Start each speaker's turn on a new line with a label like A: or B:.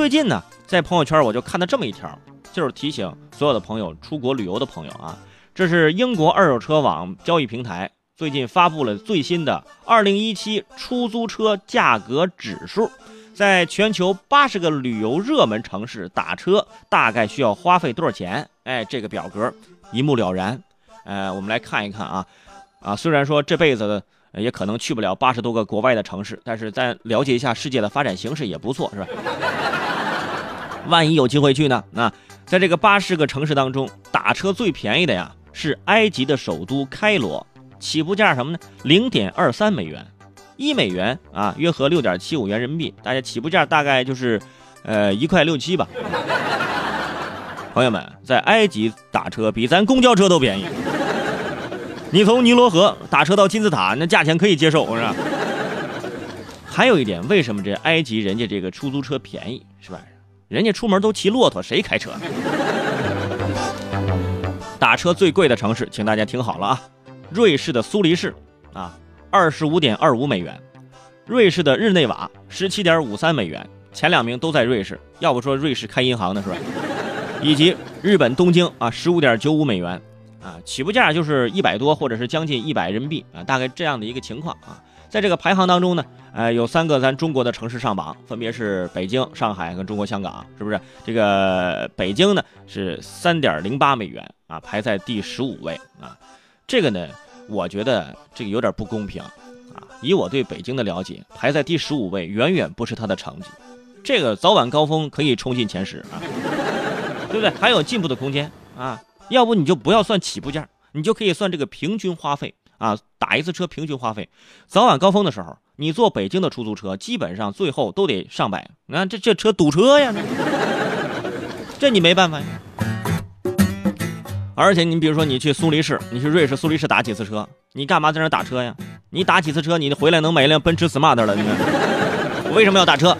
A: 最近呢，在朋友圈我就看到这么一条，就是提醒所有的朋友出国旅游的朋友啊，这是英国二手车网交易平台最近发布了最新的2017出租车价格指数，在全球八十个旅游热门城市打车大概需要花费多少钱？哎，这个表格一目了然。呃，我们来看一看啊，啊，虽然说这辈子也可能去不了八十多个国外的城市，但是咱了解一下世界的发展形势也不错，是吧？万一有机会去呢？那在这个八十个城市当中，打车最便宜的呀是埃及的首都开罗，起步价什么呢？零点二三美元，一美元啊，约合六点七五元人民币，大家起步价大概就是呃一块六七吧。朋友们，在埃及打车比咱公交车都便宜。你从尼罗河打车到金字塔，那价钱可以接受，是吧？还有一点，为什么这埃及人家这个出租车便宜，是吧？人家出门都骑骆驼，谁开车？打车最贵的城市，请大家听好了啊！瑞士的苏黎世啊，二十五点二五美元；瑞士的日内瓦，十七点五三美元。前两名都在瑞士，要不说瑞士开银行呢，是吧？以及日本东京啊，十五点九五美元。啊，起步价就是一百多，或者是将近一百人民币啊，大概这样的一个情况啊。在这个排行当中呢，呃，有三个咱中国的城市上榜，分别是北京、上海跟中国香港，是不是？这个北京呢是三点零八美元啊，排在第十五位啊。这个呢，我觉得这个有点不公平啊。以我对北京的了解，排在第十五位远远不是它的成绩。这个早晚高峰可以冲进前十啊，对不对？还有进步的空间啊。要不你就不要算起步价，你就可以算这个平均花费啊，打一次车平均花费。早晚高峰的时候，你坐北京的出租车，基本上最后都得上百。你看这这车堵车呀，这你没办法呀。而且你比如说你去苏黎世，你去瑞士苏黎世打几次车，你干嘛在那打车呀？你打几次车，你回来能买一辆奔驰 smart 了？你，为什么要打车？